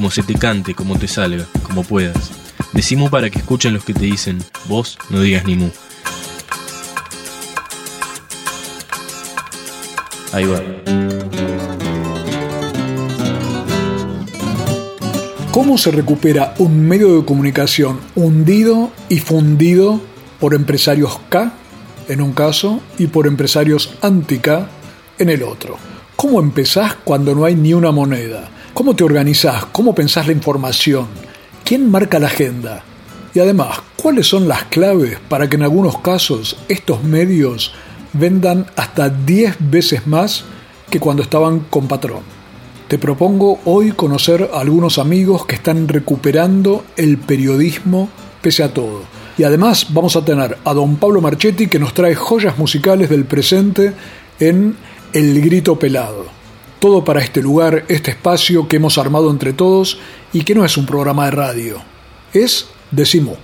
como se te cante, como te salga, como puedas. Decimos para que escuchen los que te dicen, vos no digas ni mu. Ahí va. ¿Cómo se recupera un medio de comunicación hundido y fundido por empresarios K en un caso y por empresarios anti-K en el otro? ¿Cómo empezás cuando no hay ni una moneda? ¿Cómo te organizás? ¿Cómo pensás la información? ¿Quién marca la agenda? Y además, ¿cuáles son las claves para que en algunos casos estos medios vendan hasta 10 veces más que cuando estaban con patrón? Te propongo hoy conocer a algunos amigos que están recuperando el periodismo pese a todo. Y además vamos a tener a don Pablo Marchetti que nos trae joyas musicales del presente en El Grito Pelado. Todo para este lugar, este espacio que hemos armado entre todos y que no es un programa de radio. Es Decimo.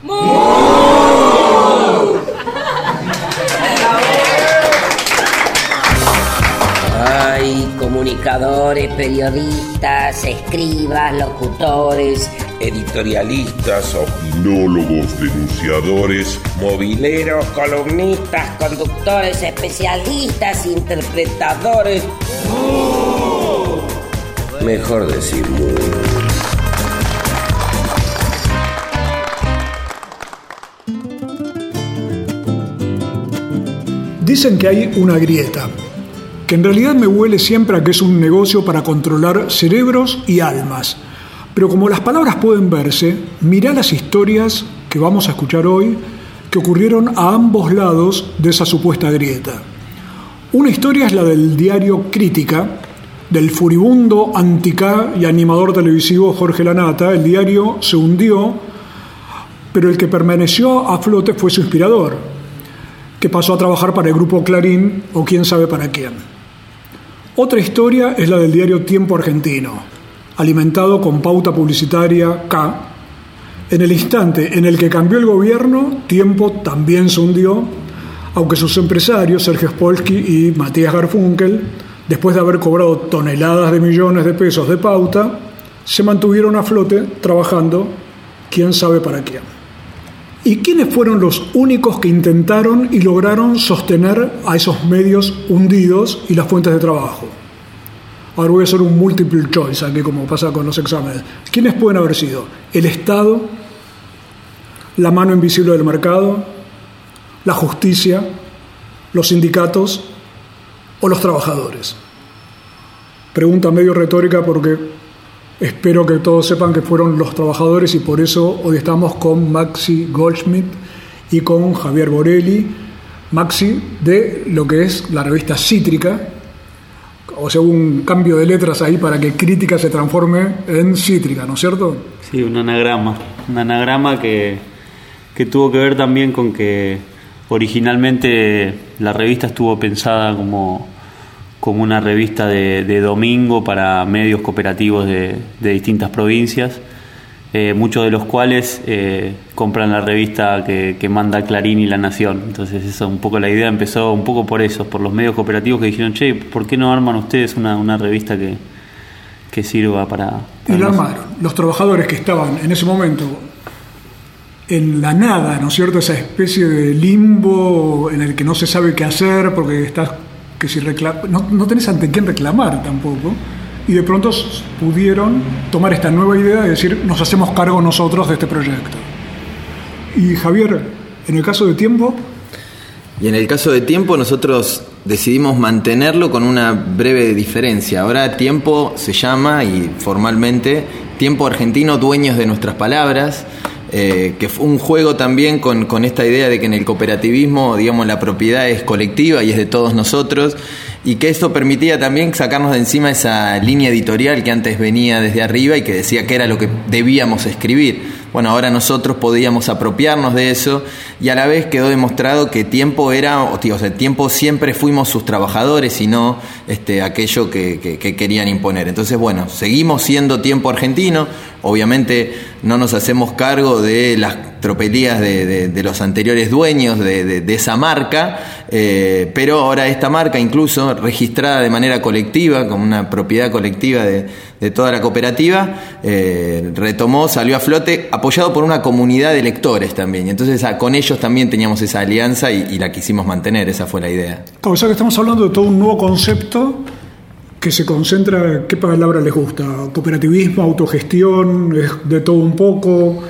Hay comunicadores, periodistas, escribas, locutores, editorialistas, opinólogos, denunciadores, mobileros, columnistas, conductores, especialistas, interpretadores. Mejor decir. Dicen que hay una grieta, que en realidad me huele siempre a que es un negocio para controlar cerebros y almas. Pero como las palabras pueden verse, mirá las historias que vamos a escuchar hoy que ocurrieron a ambos lados de esa supuesta grieta. Una historia es la del diario Crítica, del furibundo anticá y animador televisivo Jorge Lanata. El diario se hundió, pero el que permaneció a flote fue su inspirador, que pasó a trabajar para el grupo Clarín o quién sabe para quién. Otra historia es la del diario Tiempo Argentino, alimentado con pauta publicitaria K. En el instante en el que cambió el gobierno, Tiempo también se hundió, aunque sus empresarios, Sergio Spolsky y Matías Garfunkel, después de haber cobrado toneladas de millones de pesos de pauta, se mantuvieron a flote trabajando quién sabe para quién. ¿Y quiénes fueron los únicos que intentaron y lograron sostener a esos medios hundidos y las fuentes de trabajo? Ahora voy a hacer un multiple choice aquí como pasa con los exámenes. ¿Quiénes pueden haber sido? El Estado, la mano invisible del mercado, la justicia, los sindicatos o los trabajadores. Pregunta medio retórica porque espero que todos sepan que fueron los trabajadores y por eso hoy estamos con Maxi Goldschmidt y con Javier Borelli. Maxi de lo que es la revista Cítrica, o sea, un cambio de letras ahí para que crítica se transforme en cítrica, ¿no es cierto? Sí, un anagrama. Un anagrama que, que tuvo que ver también con que originalmente la revista estuvo pensada como, como una revista de, de domingo para medios cooperativos de, de distintas provincias, eh, muchos de los cuales eh, compran la revista que, que, manda Clarín y La Nación. Entonces, esa un poco la idea empezó un poco por eso, por los medios cooperativos que dijeron, che, ¿por qué no arman ustedes una, una revista que, que sirva para... para y la armaron. Los trabajadores que estaban en ese momento en la nada, ¿no es cierto? Esa especie de limbo en el que no se sabe qué hacer porque estás que si reclama, no, no tenés ante quién reclamar tampoco. Y de pronto pudieron tomar esta nueva idea de decir, nos hacemos cargo nosotros de este proyecto. Y Javier, en el caso de tiempo... Y en el caso de tiempo nosotros decidimos mantenerlo con una breve diferencia. Ahora tiempo se llama y formalmente tiempo argentino dueños de nuestras palabras. Eh, que fue un juego también con, con, esta idea de que en el cooperativismo, digamos, la propiedad es colectiva y es de todos nosotros, y que esto permitía también sacarnos de encima esa línea editorial que antes venía desde arriba y que decía que era lo que debíamos escribir. Bueno, ahora nosotros podíamos apropiarnos de eso y a la vez quedó demostrado que tiempo era, o sea, tiempo siempre fuimos sus trabajadores y no este, aquello que, que querían imponer. Entonces, bueno, seguimos siendo tiempo argentino, obviamente no nos hacemos cargo de las tropelías de, los anteriores dueños de, esa marca, eh, pero ahora esta marca, incluso registrada de manera colectiva, como una propiedad colectiva de, toda la cooperativa, eh, retomó, salió a flote, apoyado por una comunidad de lectores también. Entonces con ellos también teníamos esa alianza y, la quisimos mantener, esa fue la idea. O sea que estamos hablando de todo un nuevo concepto que se concentra, ¿qué palabra les gusta? Cooperativismo, autogestión, de todo un poco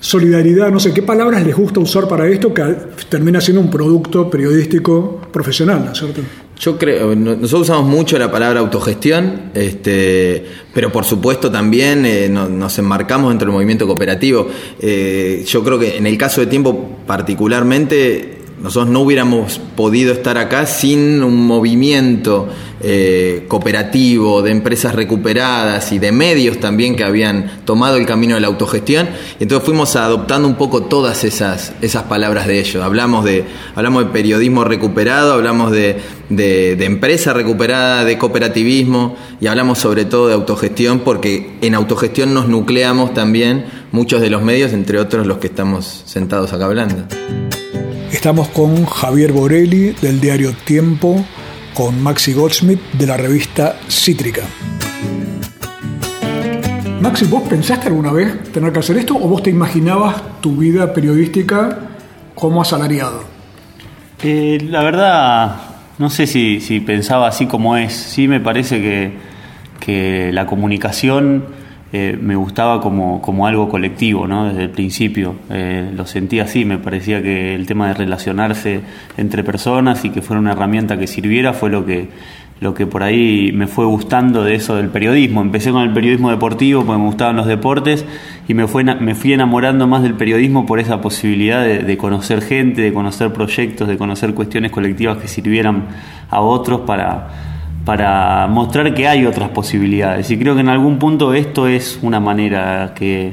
solidaridad, no sé qué palabras les gusta usar para esto que termina siendo un producto periodístico profesional, ¿no es cierto? Yo creo, nosotros usamos mucho la palabra autogestión, este, pero por supuesto también eh, nos enmarcamos dentro del movimiento cooperativo. Eh, yo creo que en el caso de tiempo particularmente nosotros no hubiéramos podido estar acá sin un movimiento eh, cooperativo de empresas recuperadas y de medios también que habían tomado el camino de la autogestión. Y entonces fuimos adoptando un poco todas esas, esas palabras de ellos. Hablamos de, hablamos de periodismo recuperado, hablamos de, de empresa recuperada, de cooperativismo y hablamos sobre todo de autogestión porque en autogestión nos nucleamos también muchos de los medios, entre otros los que estamos sentados acá hablando. Estamos con Javier Borelli del diario Tiempo, con Maxi Goldsmith de la revista Cítrica. Maxi, ¿vos pensaste alguna vez tener que hacer esto o vos te imaginabas tu vida periodística como asalariado? Eh, la verdad, no sé si, pensaba así como es. Sí me parece que, que la comunicación eh, me gustaba como, como, algo colectivo, ¿no? Desde el principio. Eh, lo sentía así, me parecía que el tema de relacionarse entre personas y que fuera una herramienta que sirviera fue lo que, lo que por ahí me fue gustando de eso del periodismo. Empecé con el periodismo deportivo porque me gustaban los deportes y me, fue, me fui enamorando más del periodismo por esa posibilidad de, de conocer gente, de conocer proyectos, de conocer cuestiones colectivas que sirvieran a otros para para mostrar que hay otras posibilidades. Y creo que en algún punto esto es una manera que,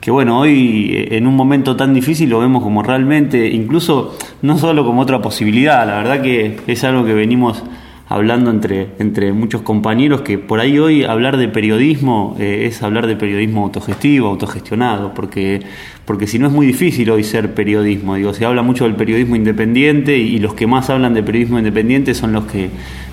que bueno, hoy en un momento tan difícil lo vemos como realmente, incluso no solo como otra posibilidad, la verdad que es algo que venimos hablando entre, entre muchos compañeros que por ahí hoy hablar de periodismo eh, es hablar de periodismo autogestivo, autogestionado, porque, porque si no es muy difícil hoy ser periodismo. Digo, se habla mucho del periodismo independiente y los que más hablan de periodismo independiente son los que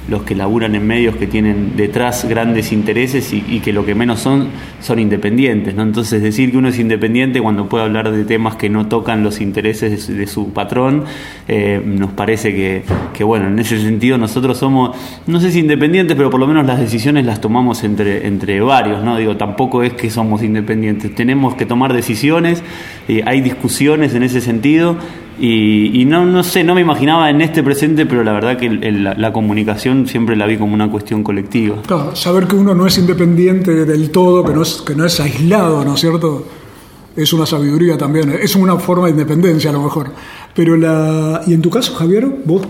los que laburan en medios que tienen detrás grandes intereses y, que lo que menos son son independientes. ¿no? Entonces decir que uno es independiente cuando puede hablar de temas que no tocan los intereses de, su patrón, eh, nos parece que, que, bueno, en ese sentido nosotros somos, no sé si independientes, pero por lo menos las decisiones las tomamos entre, entre varios. ¿no? Digo, tampoco es que somos independientes, tenemos que tomar decisiones, eh, hay discusiones en ese sentido y, no, no sé, no me imaginaba en este presente, pero la verdad que la, comunicación siempre la vi como una cuestión colectiva. Claro, saber que uno no es independiente del todo, que no es, que no es aislado, ¿no es cierto? Es una sabiduría también, es una forma de independencia a lo mejor. Pero la. Y en tu caso, Javier, vos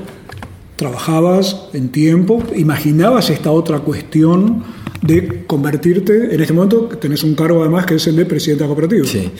trabajabas en tiempo, imaginabas esta otra cuestión de convertirte, en este momento tenés un cargo además que es el de presidente de la cooperativa. Sí.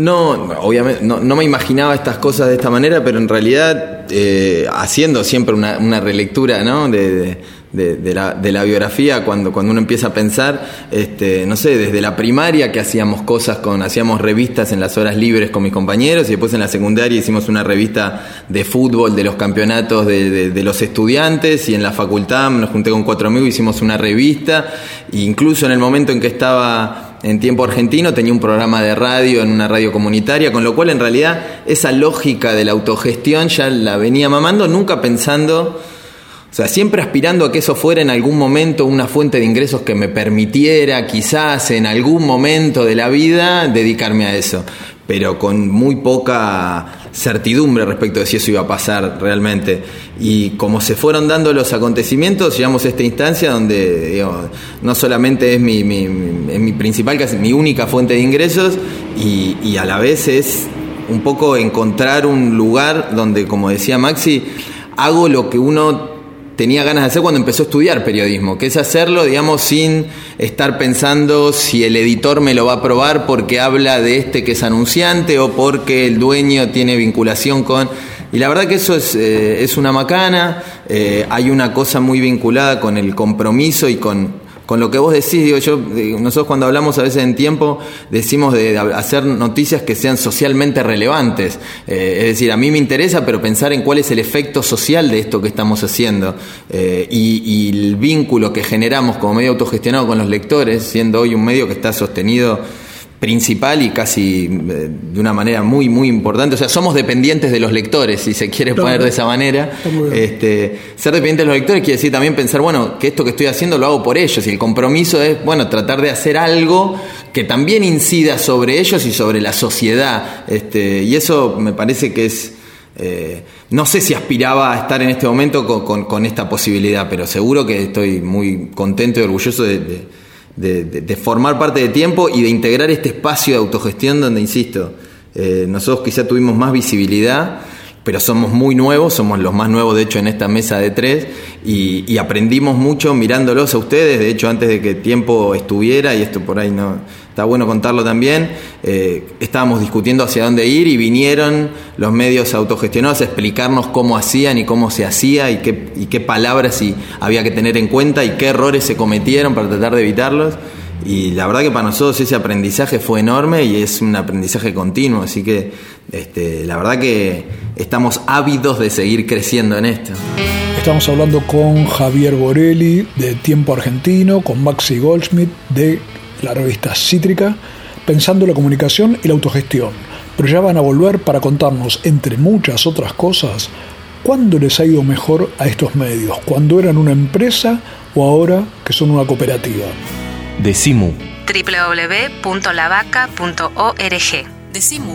No, obviamente, no, me imaginaba estas cosas de esta manera, pero en realidad, eh, haciendo siempre una, una relectura ¿no? de de, la, de, la, biografía cuando, cuando uno empieza a pensar, este, no sé, desde la primaria que hacíamos cosas con, hacíamos revistas en las horas libres con mis compañeros y después en la secundaria hicimos una revista de fútbol de los campeonatos de, de los estudiantes y en la facultad nos junté con cuatro amigos, hicimos una revista, e incluso en el momento en que estaba en tiempo argentino tenía un programa de radio en una radio comunitaria, con lo cual en realidad esa lógica de la autogestión ya la venía mamando, nunca pensando o sea, siempre aspirando a que eso fuera en algún momento una fuente de ingresos que me permitiera quizás en algún momento de la vida dedicarme a eso, pero con muy poca certidumbre respecto de si eso iba a pasar realmente. Y como se fueron dando los acontecimientos, llegamos a esta instancia donde no solamente es mi, mi, mi principal, casi mi única fuente de ingresos, y, y a la vez es un poco encontrar un lugar donde, como decía Maxi, hago lo que uno tenía ganas de hacer cuando empezó a estudiar periodismo, que es hacerlo, digamos, sin estar pensando si el editor me lo va a aprobar porque habla de este que es anunciante o porque el dueño tiene vinculación con... Y la verdad que eso es, eh, es una macana, eh, hay una cosa muy vinculada con el compromiso y con con lo que vos decís, digo yo, nosotros cuando hablamos a veces en tiempo decimos de hacer noticias que sean socialmente relevantes. Eh, es decir, a mí me interesa, pero pensar en cuál es el efecto social de esto que estamos haciendo eh, y, y el vínculo que generamos como medio autogestionado con los lectores, siendo hoy un medio que está sostenido principal y casi eh, de una manera muy muy importante. O sea, somos dependientes de los lectores, si se quiere poner de esa manera. Este, ser dependientes de los lectores quiere decir también pensar, bueno, que esto que estoy haciendo lo hago por ellos. Y el compromiso es, bueno, tratar de hacer algo que también incida sobre ellos y sobre la sociedad. Este, y eso me parece que es. Eh, no sé si aspiraba a estar en este momento con, esta posibilidad, pero seguro que estoy muy contento y orgulloso de de, formar parte de tiempo y de integrar este espacio de autogestión donde, insisto, eh, nosotros quizá tuvimos más visibilidad, pero somos muy nuevos, somos los más nuevos de hecho en esta mesa de tres y, aprendimos mucho mirándolos a ustedes, de hecho antes de que tiempo estuviera, y esto por ahí no está bueno contarlo también, eh, estábamos discutiendo hacia dónde ir y vinieron los medios autogestionados a explicarnos cómo hacían y cómo se hacía y qué, y qué palabras y había que tener en cuenta y qué errores se cometieron para tratar de evitarlos. Y la verdad que para nosotros ese aprendizaje fue enorme y es un aprendizaje continuo, así que este, la verdad que estamos ávidos de seguir creciendo en esto. Estamos hablando con Javier Borelli de Tiempo Argentino, con Maxi Goldschmidt de la revista Cítrica, pensando la comunicación y la autogestión. Pero ya van a volver para contarnos, entre muchas otras cosas, cuándo les ha ido mejor a estos medios, cuando eran una empresa o ahora que son una cooperativa. Decimu. www.lavaca.org. Decimu.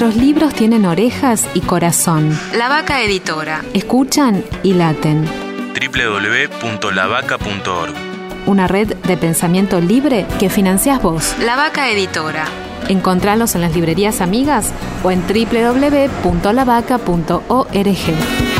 Nuestros libros tienen orejas y corazón. La Vaca Editora. Escuchan y laten. www.lavaca.org. Una red de pensamiento libre que financias vos. La Vaca Editora. Encontralos en las librerías amigas o en www.lavaca.org.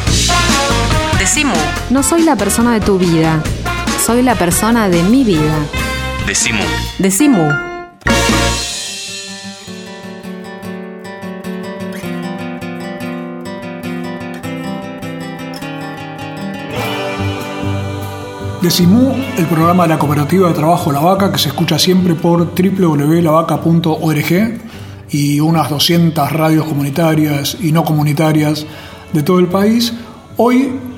Decimu. No soy la persona de tu vida, soy la persona de mi vida. Decimu. Decimu. Decimu, el programa de la cooperativa de trabajo La Vaca que se escucha siempre por www.lavaca.org y unas 200 radios comunitarias y no comunitarias de todo el país. Hoy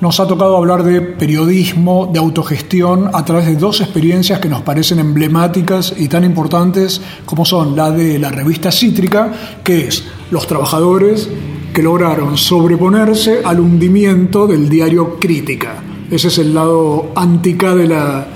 nos ha tocado hablar de periodismo, de autogestión, a través de dos experiencias que nos parecen emblemáticas y tan importantes como son la de la revista Cítrica, que es los trabajadores que lograron sobreponerse al hundimiento del diario Crítica. Ese es el lado antica de la,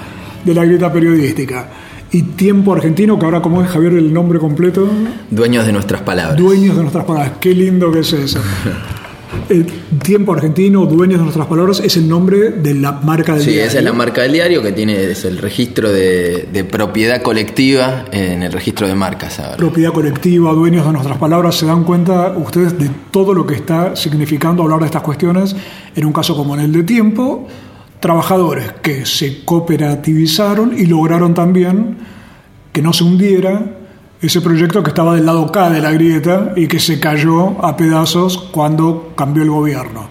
de la grieta periodística. Y Tiempo Argentino, que ahora como es Javier el nombre completo. Dueños de nuestras palabras. Dueños de nuestras palabras. Qué lindo que es eso. El Tiempo Argentino, Dueños de Nuestras Palabras, es el nombre de la marca del diario. Sí, esa es la marca del diario que tiene es el registro de, propiedad colectiva en el registro de marcas. Propiedad colectiva, Dueños de Nuestras Palabras, ¿se dan cuenta ustedes de todo lo que está significando hablar de estas cuestiones? En un caso como en el de Tiempo, trabajadores que se cooperativizaron y lograron también que no se hundiera ese proyecto que estaba del lado K de la grieta y que se cayó a pedazos cuando cambió el gobierno.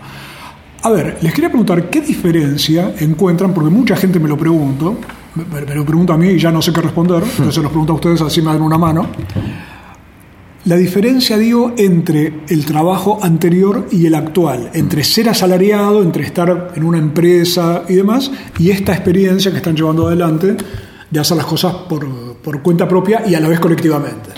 A ver, les quería preguntar qué diferencia encuentran, porque mucha gente me lo pregunta, me, me lo pregunta a mí y ya no sé qué responder, entonces se los pregunto a ustedes así me dan una mano. La diferencia, digo, entre el trabajo anterior y el actual, entre ser asalariado, entre estar en una empresa y demás, y esta experiencia que están llevando adelante de hacer las cosas por, por cuenta propia y a la vez colectivamente.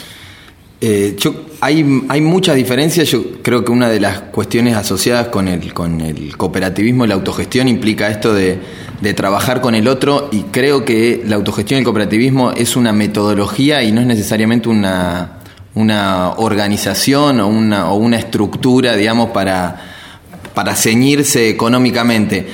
Eh, yo, hay, hay muchas diferencias. Yo creo que una de las cuestiones asociadas con el, con el cooperativismo y la autogestión implica esto de, de trabajar con el otro y creo que la autogestión y el cooperativismo es una metodología y no es necesariamente una, una organización o una, o una estructura, digamos, para, para ceñirse económicamente.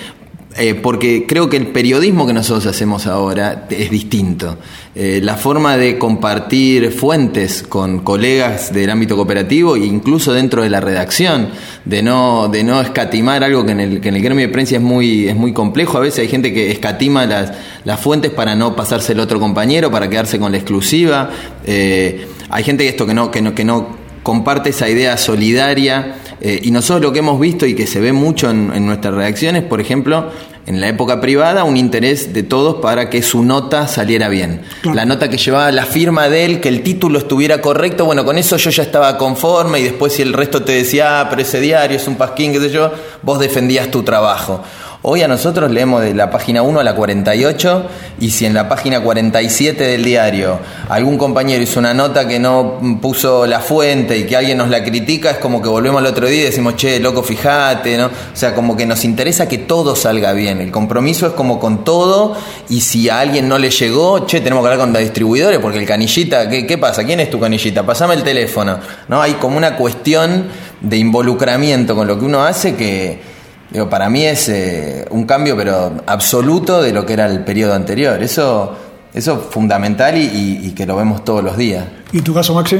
Eh, porque creo que el periodismo que nosotros hacemos ahora es distinto. Eh, la forma de compartir fuentes con colegas del ámbito cooperativo e incluso dentro de la redacción, de no, de no escatimar algo que en, el, que en el gremio de prensa es muy, es muy complejo. A veces hay gente que escatima las, las fuentes para no pasarse el otro compañero, para quedarse con la exclusiva. Eh, hay gente que esto que no, que no, que no comparte esa idea solidaria eh, y nosotros lo que hemos visto y que se ve mucho en, en, nuestras reacciones, por ejemplo, en la época privada, un interés de todos para que su nota saliera bien. Claro. La nota que llevaba la firma de él, que el título estuviera correcto, bueno, con eso yo ya estaba conforme y después si el resto te decía, ah, pero ese diario es un pasquín, qué sé yo, vos defendías tu trabajo. Hoy a nosotros leemos de la página 1 a la 48 y si en la página 47 del diario algún compañero hizo una nota que no puso la fuente y que alguien nos la critica, es como que volvemos al otro día y decimos, che, loco, fíjate, ¿no? O sea, como que nos interesa que todo salga bien. El compromiso es como con todo y si a alguien no le llegó, che, tenemos que hablar con los distribuidores porque el canillita, ¿qué, qué pasa? ¿Quién es tu canillita? Pasame el teléfono. ¿No? Hay como una cuestión de involucramiento con lo que uno hace que Digo, para mí es eh, un cambio, pero absoluto de lo que era el periodo anterior. Eso, eso es fundamental y, y, que lo vemos todos los días. ¿Y tu caso, Maxi?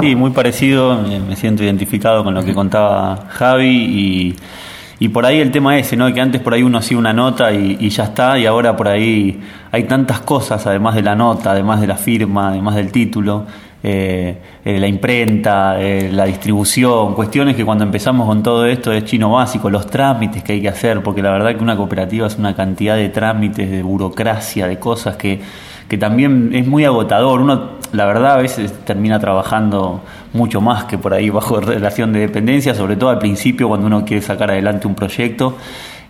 Sí, muy parecido. Me siento identificado con lo que contaba Javi y, y por ahí el tema ese, ¿no? Que antes por ahí uno hacía una nota y, y ya está, y ahora por ahí hay tantas cosas, además de la nota, además de la firma, además del título eh, eh, la imprenta, eh, la distribución, cuestiones que cuando empezamos con todo esto es chino básico, los trámites que hay que hacer, porque la verdad que una cooperativa es una cantidad de trámites, de burocracia, de cosas que, que también es muy agotador. Uno, la verdad, a veces termina trabajando mucho más que por ahí bajo relación de dependencia, sobre todo al principio cuando uno quiere sacar adelante un proyecto.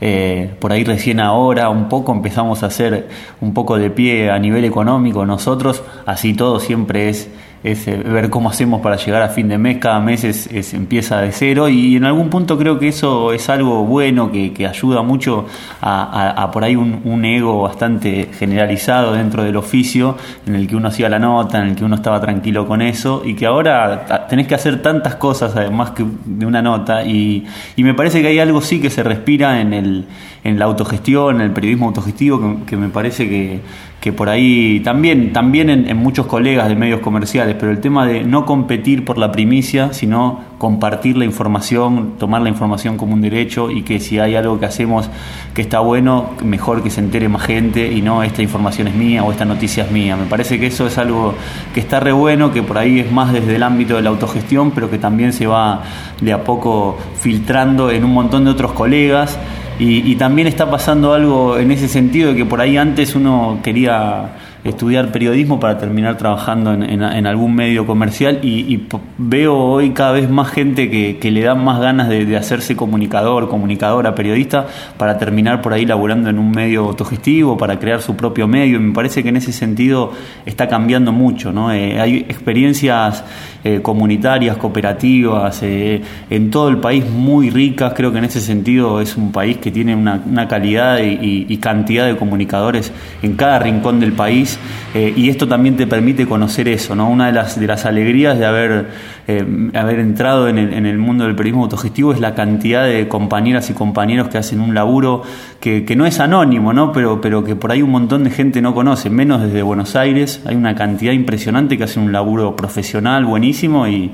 Eh, por ahí recién ahora un poco empezamos a hacer un poco de pie a nivel económico nosotros, así todo siempre es es eh, ver cómo hacemos para llegar a fin de mes, cada mes es, es, empieza de cero y en algún punto creo que eso es algo bueno que, que ayuda mucho a, a, a por ahí un, un, ego bastante generalizado dentro del oficio en el que uno hacía la nota, en el que uno estaba tranquilo con eso y que ahora tenés que hacer tantas cosas además que de una nota y, y me parece que hay algo sí que se respira en, el, en la autogestión, en el periodismo autogestivo que, que me parece que que por ahí también, también en, en, muchos colegas de medios comerciales, pero el tema de no competir por la primicia, sino compartir la información, tomar la información como un derecho y que si hay algo que hacemos que está bueno, mejor que se entere más gente y no esta información es mía o esta noticia es mía. Me parece que eso es algo que está re bueno, que por ahí es más desde el ámbito de la autogestión, pero que también se va de a poco filtrando en un montón de otros colegas y, también está pasando algo en ese sentido de que por ahí antes uno quería estudiar periodismo para terminar trabajando en, algún medio comercial y, veo hoy cada vez más gente que, le da más ganas de, hacerse comunicador, comunicadora, periodista para terminar por ahí laburando en un medio autogestivo, para crear su propio medio y me parece que en ese sentido está cambiando mucho. ¿no? Eh, hay experiencias eh, comunitarias, cooperativas, eh, en todo el país muy ricas, creo que en ese sentido es un país que tiene una, calidad y cantidad de comunicadores en cada rincón del país eh, y esto también te permite conocer eso, ¿no? Una de las, de las alegrías de haber, eh, haber entrado en el, en el, mundo del periodismo autogestivo es la cantidad de compañeras y compañeros que hacen un laburo que, que, no es anónimo, ¿no? Pero, pero que por ahí un montón de gente no conoce, menos desde Buenos Aires, hay una cantidad impresionante que hacen un laburo profesional buenísimo y,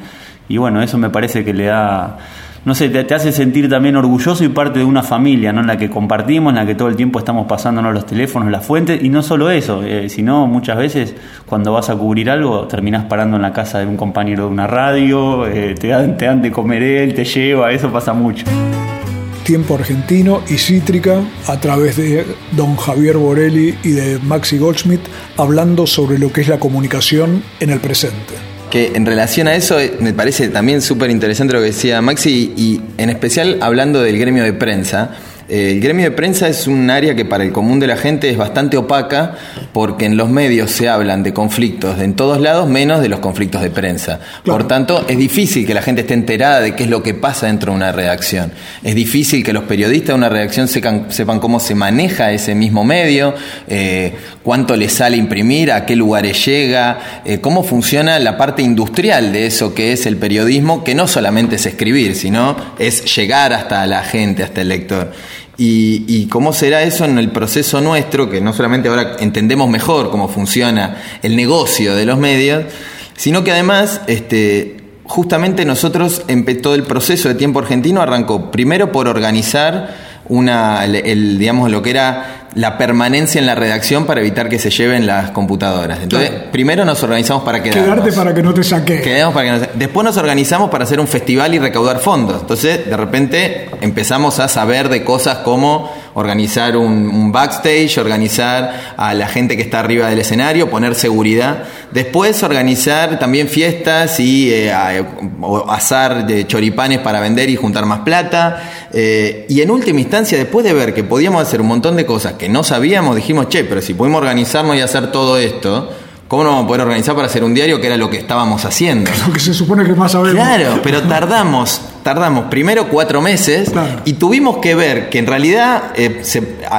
y bueno, eso me parece que le da no sé, te, hace sentir también orgulloso y parte de una familia, ¿no? En la que compartimos, en la que todo el tiempo estamos pasándonos los teléfonos, las fuentes, y no solo eso, eh, sino muchas veces cuando vas a cubrir algo, terminás parando en la casa de un compañero de una radio, eh, te, dan, te dan de comer él, te lleva, eso pasa mucho. Tiempo Argentino y Cítrica a través de don Javier Borelli y de Maxi Goldschmidt hablando sobre lo que es la comunicación en el presente que en relación a eso eh, me parece también súper interesante lo que decía Maxi y en especial hablando del gremio de prensa. Eh, el gremio de prensa es un área que para el común de la gente es bastante opaca porque en los medios se hablan de conflictos en todos lados menos de los conflictos de prensa. Por tanto, es difícil que la gente esté enterada de qué es lo que pasa dentro de una redacción. Es difícil que los periodistas de una redacción sepan, cómo se maneja ese mismo medio, eh, cuánto le sale imprimir, a qué lugares llega, eh, cómo funciona la parte industrial de eso que es el periodismo, que no solamente es escribir, sino es llegar hasta la gente, hasta el lector. Y, cómo será eso en el proceso nuestro, que no solamente ahora entendemos mejor cómo funciona el negocio de los medios, sino que además, este, justamente nosotros, todo el proceso de tiempo argentino arrancó primero por organizar una, el, digamos, lo que era la permanencia en la redacción para evitar que se lleven las computadoras. Entonces, primero nos organizamos para quedarnos. Quedarte para que no te saque. Quedemos para que Después nos organizamos para hacer un festival y recaudar fondos. Entonces, de repente empezamos a saber de cosas como organizar un, backstage, organizar a la gente que está arriba del escenario, poner seguridad. Después organizar también fiestas y eh, asar de choripanes para vender y juntar más plata. Eh, y en última instancia, después de ver que podíamos hacer un montón de cosas que no sabíamos, dijimos, che, pero si podemos organizarnos y hacer todo esto, ¿Cómo no vamos a poder organizar para hacer un diario que era lo que estábamos haciendo? Lo que se supone que más sabemos. Claro, pero tardamos, tardamos primero cuatro meses y tuvimos que ver que en realidad eh,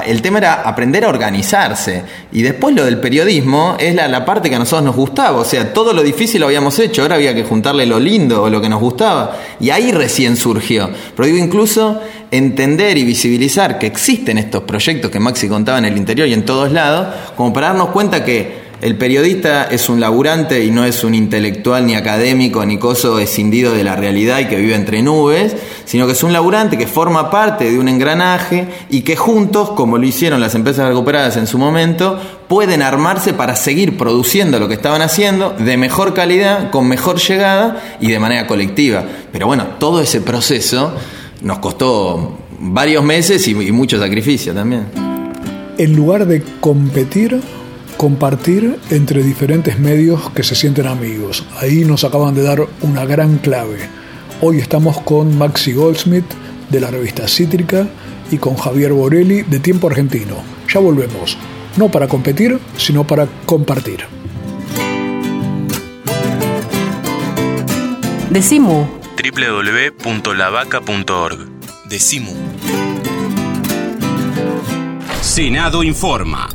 el tema era aprender a organizarse. Y después lo del periodismo es la, la, parte que a nosotros nos gustaba. O sea, todo lo difícil lo habíamos hecho, ahora había que juntarle lo lindo o lo que nos gustaba. Y ahí recién surgió. Pero digo, incluso entender y visibilizar que existen estos proyectos que Maxi contaba en el interior y en todos lados, como para darnos cuenta que el periodista es un laburante y no es un intelectual ni académico ni coso escindido de la realidad y que vive entre nubes, sino que es un laburante que forma parte de un engranaje y que juntos, como lo hicieron las empresas recuperadas en su momento, pueden armarse para seguir produciendo lo que estaban haciendo de mejor calidad, con mejor llegada y de manera colectiva. Pero bueno, todo ese proceso nos costó varios meses y, mucho sacrificio también. En lugar de competir, compartir entre diferentes medios que se sienten amigos. Ahí nos acaban de dar una gran clave. Hoy estamos con Maxi Goldsmith de la revista Cítrica y con Javier Borelli de Tiempo Argentino. Ya volvemos, no para competir, sino para compartir. Decimu www.lavaca.org Decimu Senado informa.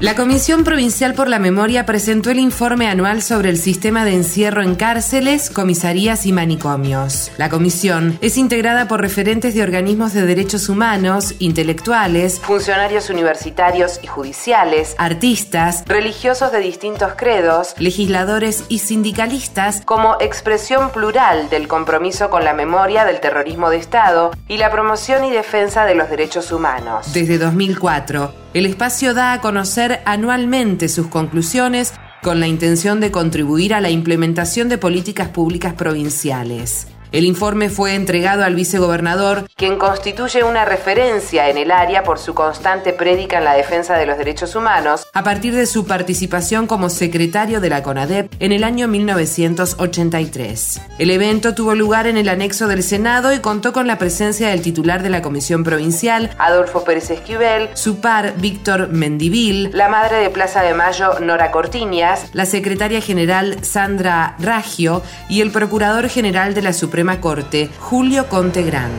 La Comisión Provincial por la Memoria presentó el informe anual sobre el sistema de encierro en cárceles, comisarías y manicomios. La comisión es integrada por referentes de organismos de derechos humanos, intelectuales, funcionarios universitarios y judiciales, artistas, religiosos de distintos credos, legisladores y sindicalistas como expresión plural del compromiso con la memoria del terrorismo de Estado y la promoción y defensa de los derechos humanos. Desde 2004, el espacio da a conocer anualmente sus conclusiones con la intención de contribuir a la implementación de políticas públicas provinciales. El informe fue entregado al vicegobernador, quien constituye una referencia en el área por su constante prédica en la defensa de los derechos humanos, a partir de su participación como secretario de la CONADEP en el año 1983. El evento tuvo lugar en el anexo del Senado y contó con la presencia del titular de la Comisión Provincial, Adolfo Pérez Esquivel, su par Víctor Mendivil, la madre de Plaza de Mayo, Nora Cortiñas, la secretaria general Sandra Raggio y el procurador general de la Suprema Corte, Julio Contegrán.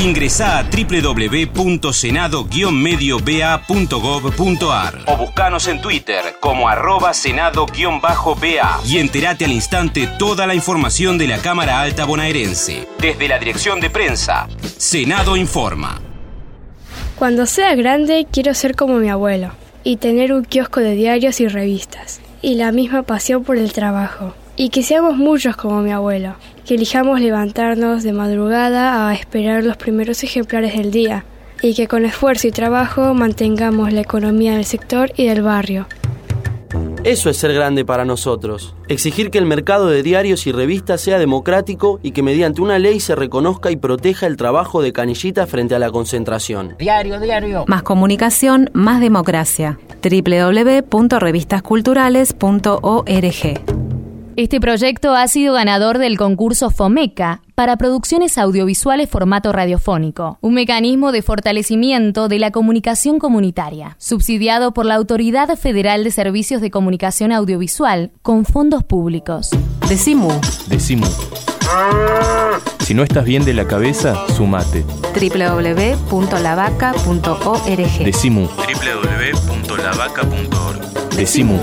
Ingresa a www.senado-medioba.gov.ar o buscanos en Twitter como arroba senado-ba y entérate al instante toda la información de la Cámara Alta Bonaerense. Desde la Dirección de Prensa, Senado Informa. Cuando sea grande quiero ser como mi abuelo y tener un kiosco de diarios y revistas y la misma pasión por el trabajo y que seamos muchos como mi abuelo, que elijamos levantarnos de madrugada a esperar los primeros ejemplares del día, y que con esfuerzo y trabajo mantengamos la economía del sector y del barrio. Eso es ser grande para nosotros. Exigir que el mercado de diarios y revistas sea democrático y que mediante una ley se reconozca y proteja el trabajo de Canillita frente a la concentración. Diario, diario. Más comunicación, más democracia. www.revistasculturales.org Este proyecto ha sido ganador del concurso FOMECA para producciones audiovisuales formato radiofónico, un mecanismo de fortalecimiento de la comunicación comunitaria, subsidiado por la Autoridad Federal de Servicios de Comunicación Audiovisual con fondos públicos. Decimu. Decimu. Si no estás bien de la cabeza, sumate. www.lavaca.org Decimu. www.lavaca.org. Decimu.